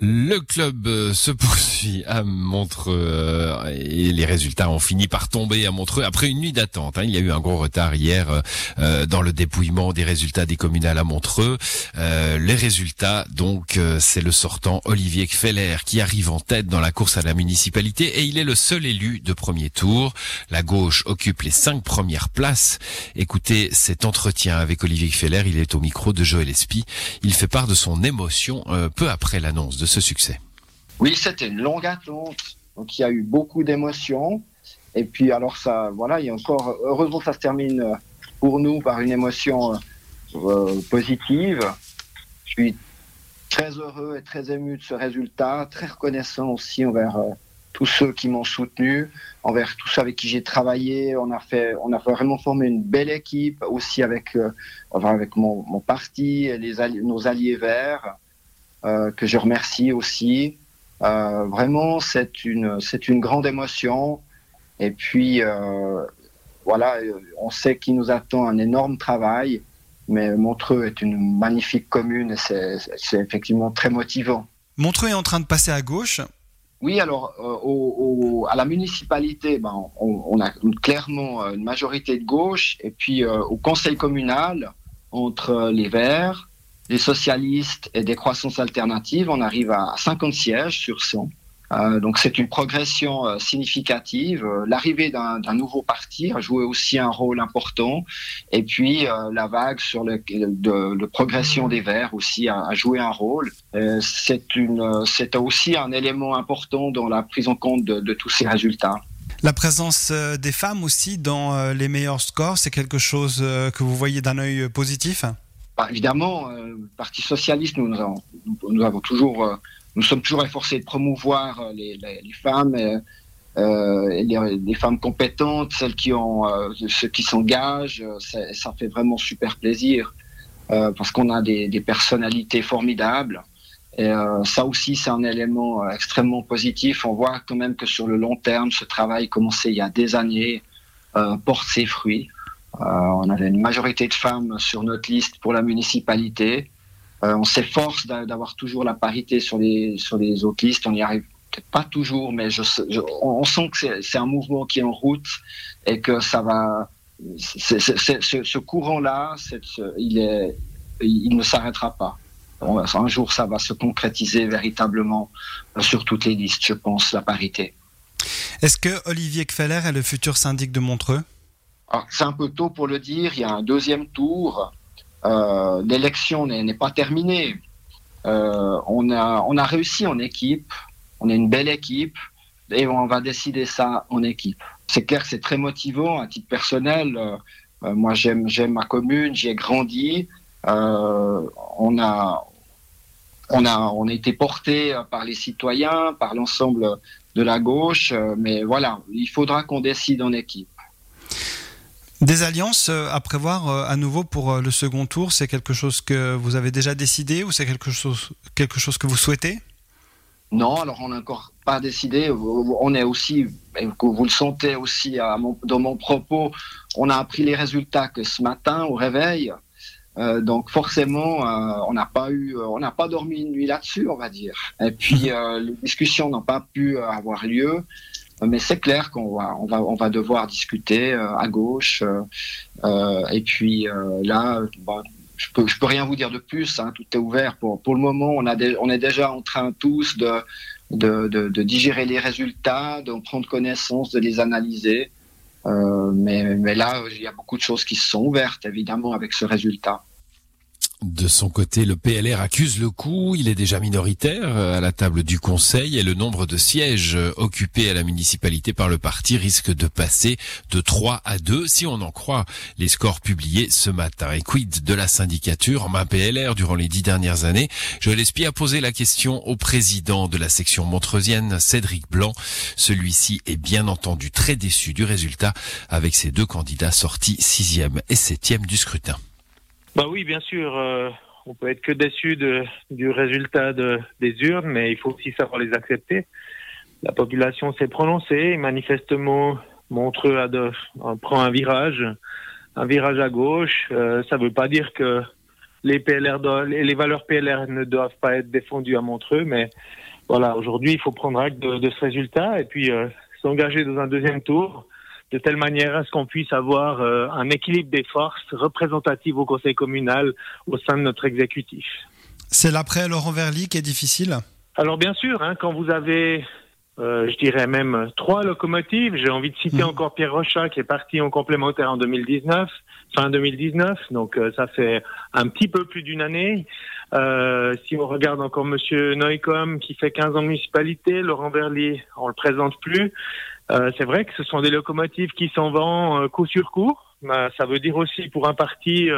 Le club euh, se poursuit à Montreux euh, et les résultats ont fini par tomber à Montreux après une nuit d'attente. Hein. Il y a eu un gros retard hier euh, dans le dépouillement des résultats des communales à Montreux. les résultats, donc, c'est le sortant Olivier Kfeller qui arrive en tête dans la course à la municipalité et il est le seul élu de premier tour. La gauche occupe les cinq premières places. Écoutez cet entretien avec Olivier Kfeller. Il est au micro de Joël Espy. Il fait part de son émotion peu après l'annonce de succès Oui, c'était une longue attente. Donc il y a eu beaucoup d'émotions. Et puis alors ça, voilà, il y a encore, heureusement ça se termine euh, pour nous par une émotion euh, positive. Je suis très heureux et très ému de ce résultat, très reconnaissant aussi envers euh, tous ceux qui m'ont soutenu, envers tous ceux avec qui j'ai travaillé. On a fait, on a vraiment formé une belle équipe aussi avec, avec mon, mon, parti et les nos alliés verts. Euh, que je remercie aussi. Euh, vraiment, c'est une, c'est une grande émotion. Et puis, euh, voilà, on sait qu'il nous attend un énorme travail, mais Montreux est une magnifique commune et c'est, c'est effectivement très motivant. Montreux est en train de passer à gauche. Oui, alors au, à la municipalité, ben, on, on, a clairement une majorité de gauche, et puis au conseil communal, entre les Verts, les socialistes et des croissances alternatives, on arrive à 50 sièges sur 100. Euh, donc c'est une progression euh, significative. Euh, l'arrivée d'un nouveau parti a joué aussi un rôle important. Et puis la vague sur le, de, progression des Verts aussi a, joué un rôle. c'est aussi un élément important dans la prise en compte de, de tous ces résultats. La présence des femmes aussi dans les meilleurs scores, c'est quelque chose que vous voyez d'un œil positif? Bah, évidemment, euh, le Parti socialiste, nous, nous, avons, toujours, euh, nous sommes toujours efforcés de promouvoir euh, les, les, femmes, euh, les, les, femmes compétentes, celles qui ont, ceux qui s'engagent. Ça, ça, fait vraiment super plaisir parce qu'on a des, des, personnalités formidables. Ça aussi, c'est un élément extrêmement positif. On voit quand même que sur le long terme, ce travail commencé il y a des années porte ses fruits. Euh, on avait une majorité de femmes sur notre liste pour la municipalité. Euh, on s'efforce d'avoir toujours la parité sur les, sur les autres listes. On n'y arrive peut-être pas toujours, mais on sent que c'est un mouvement qui est en route et que ça va. ce, courant-là, il, il ne s'arrêtera pas. Un jour, ça va se concrétiser véritablement sur toutes les listes, je pense, la parité. Est-ce que Olivier Kfeller est le futur syndic de Montreux? C'est un peu tôt pour le dire, il y a un deuxième tour. Euh, L'élection n'est pas terminée. Euh, on, a, on a réussi en équipe, on est une belle équipe, et on va décider ça en équipe. C'est clair que c'est très motivant à titre personnel. Euh, moi, j'aime ma commune, j'y ai grandi. On a on a on a été porté par les citoyens, par l'ensemble de la gauche, mais voilà, il faudra qu'on décide en équipe. Des alliances euh, à prévoir euh, à nouveau pour euh, le second tour, c'est quelque chose que vous avez déjà décidé ou c'est quelque chose, quelque chose que vous souhaitez? Non, alors on n'a encore pas décidé. On est aussi, vous le sentez aussi dans mon propos, on a appris les résultats que ce matin au réveil. donc forcément, on n'a pas eu, on n'a pas dormi une nuit là-dessus, on va dire. Et puis les discussions n'ont pas pu avoir lieu. Mais c'est clair qu'on va, on va, on va devoir discuter euh, à gauche. Euh, euh, et puis là, bah, je peux, je peux rien vous dire de plus. Hein, tout est ouvert. Pour, pour le moment, on, a on est déjà en train tous de, de, de, digérer les résultats, de prendre connaissance, de les analyser. mais, mais là, il y a beaucoup de choses qui se sont ouvertes, évidemment, avec ce résultat. De son côté, le PLR accuse le coup. Il est déjà minoritaire euh, à la table du Conseil et le nombre de sièges euh, occupés à la municipalité par le parti risque de passer de 3 à 2 si on en croit les scores publiés ce matin. Et quid de la syndicature en main PLR durant les dix dernières années? Joël Espy a posé la question au président de la section montreusienne, Cédric Blanc. Celui-ci est bien entendu très déçu du résultat avec ses deux candidats sortis sixième et septième du scrutin. Bah oui, bien sûr. Euh, on peut être que déçu de, du résultat de, des urnes, mais il faut aussi savoir les accepter. La population s'est prononcée, manifestement Montreux a de, prend un virage, un virage à gauche. Euh, ça ne veut pas dire que les PLR les valeurs PLR ne doivent pas être défendues à Montreux, mais voilà, aujourd'hui, il faut prendre acte de, ce résultat et puis euh, s'engager dans un deuxième tour de telle manière à ce qu'on puisse avoir euh, un équilibre des forces représentatives au conseil communal au sein de notre exécutif. C'est l'après Laurent Verly qui est difficile? Alors bien sûr, hein, quand vous avez euh, je dirais même trois locomotives. J'ai envie de citer mmh. encore Pierre Rochat qui est parti en complémentaire en 2019, fin 2019, donc euh, ça fait un petit peu plus d'une année. Euh, si on regarde encore Monsieur Neucom qui fait 15 ans de municipalité, Laurent Verly, on le présente plus. Euh, c'est vrai que ce sont des locomotives qui s'en vont coup sur coup. Bah, ça veut dire aussi pour un parti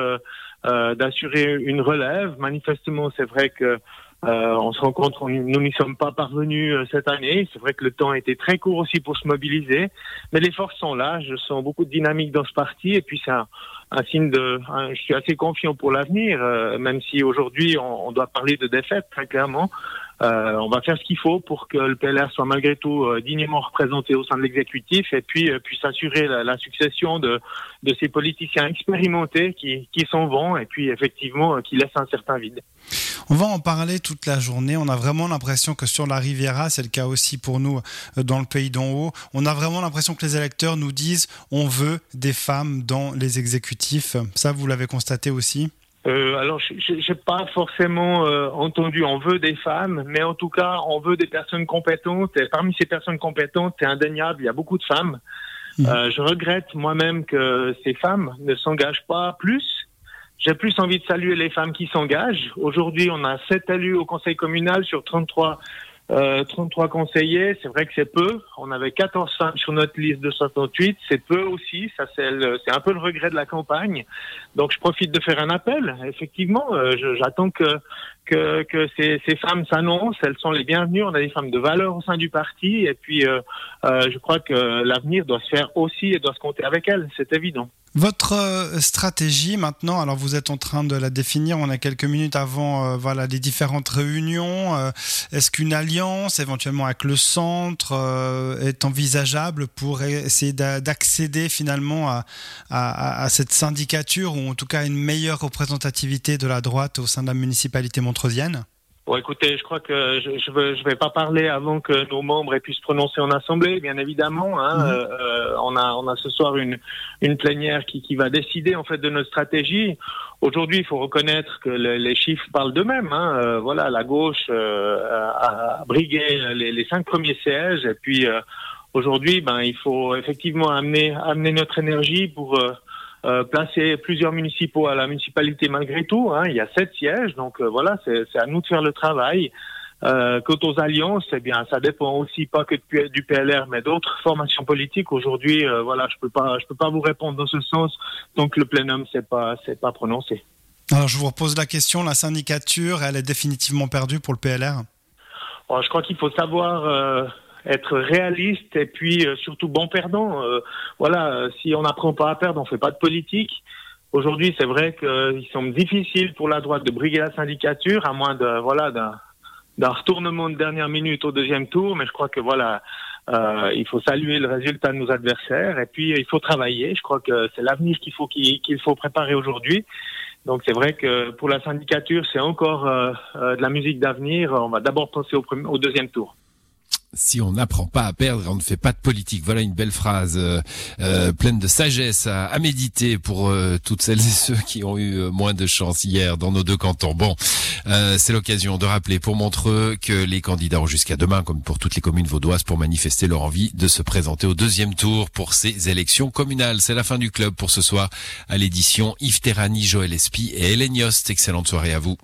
d'assurer une relève. Manifestement, c'est vrai que euh, on se rend compte nous n'y sommes pas parvenus euh, cette année. C'est vrai que le temps a été très court aussi pour se mobiliser, mais les forces sont là. Je sens beaucoup de dynamique dans ce parti, et puis c'est un, signe de. je suis assez confiant pour l'avenir, euh, même si aujourd'hui on, on, doit parler de défaite très clairement. Euh, on va faire ce qu'il faut pour que le PLR soit malgré tout euh, dignement représenté au sein de l'exécutif et puis euh, puisse assurer la, succession de, de, ces politiciens expérimentés qui, qui s'en vont et puis effectivement qui laissent un certain vide. On va en parler toute la journée. On a vraiment l'impression que sur la Riviera, c'est le cas aussi pour nous dans le pays d'en haut, on a vraiment l'impression que les électeurs nous disent on veut des femmes dans les exécutifs. Ça, vous l'avez constaté aussi? Euh, alors, j'ai pas forcément euh, entendu on veut des femmes, mais en tout cas, on veut des personnes compétentes. Et parmi ces personnes compétentes, c'est indéniable, il y a beaucoup de femmes. Mmh. Euh, je regrette moi-même que ces femmes ne s'engagent pas plus. J'ai plus envie de saluer les femmes qui s'engagent. Aujourd'hui, on a sept élus au conseil communal sur 33 euh, 33 conseillers, c'est vrai que c'est peu. On avait 14 femmes sur notre liste de 68, c'est peu aussi. Ça, c'est, c'est un peu le regret de la campagne. Donc, je profite de faire un appel. Effectivement, euh, j'attends que que, ces, femmes s'annoncent. Elles sont les bienvenues. On a des femmes de valeur au sein du parti. Et puis, euh, euh, je crois que l'avenir doit se faire aussi et doit se compter avec elles. C'est évident. Votre euh, stratégie maintenant, alors vous êtes en train de la définir, on a quelques minutes avant voilà, les différentes réunions. Est-ce qu'une alliance éventuellement avec le centre est envisageable pour essayer d'accéder finalement à, cette syndicature ou en tout cas une meilleure représentativité de la droite au sein de la municipalité Bon, écoutez, je crois que je je vais, je vais pas parler avant que nos membres aient pu se prononcer en assemblée, bien évidemment. Hein. Mhm. Euh, on a on a ce soir une une plénière qui qui va décider en fait de notre stratégie. Aujourd'hui, il faut reconnaître que les chiffres parlent d'eux-mêmes. Hein. Euh, voilà, la gauche euh, a, brigué les, les, cinq premiers sièges, et puis aujourd'hui, ben il faut effectivement amener amener notre énergie pour euh, placer plusieurs municipaux à la municipalité malgré tout. Hein. Il y a sept sièges, donc euh, voilà, c'est à nous de faire le travail. Euh, quant aux alliances, eh bien, ça dépend aussi pas que du PLR, mais d'autres formations politiques. Aujourd'hui, euh, voilà, je peux pas, je peux pas vous répondre dans ce sens. Donc le plénum, c'est pas, c'est pas prononcé. Alors je vous repose la question. La syndicature, elle est définitivement perdue pour le PLR. je crois qu'il faut savoir être réaliste et puis euh, surtout bon perdant. Euh, voilà, euh, si on n'apprend pas à perdre, on fait pas de politique. Aujourd'hui, c'est vrai qu'il semble difficile pour la droite de briguer la syndicature, à moins de voilà d'un retournement de dernière minute au deuxième tour. Mais je crois que voilà, euh, il faut saluer le résultat de nos adversaires et puis il faut travailler. Je crois que c'est l'avenir qu'il faut qu'il faut préparer aujourd'hui. Donc c'est vrai que pour la syndicature, c'est encore euh, de la musique d'avenir. On va d'abord penser au, premier, au deuxième tour si on n'apprend pas à perdre, on ne fait pas de politique. Voilà une belle phrase euh, euh, pleine de sagesse à, méditer pour euh, toutes celles et ceux qui ont eu moins de chance hier dans nos deux cantons. Bon, c'est l'occasion de rappeler pour Montreux que les candidats ont jusqu'à demain, comme pour toutes les communes vaudoises, pour manifester leur envie de se présenter au deuxième tour pour ces élections communales. C'est la fin du club pour ce soir à l'édition Yves Terrani, Joël Espy et Hélène Yost. Excellente soirée à vous.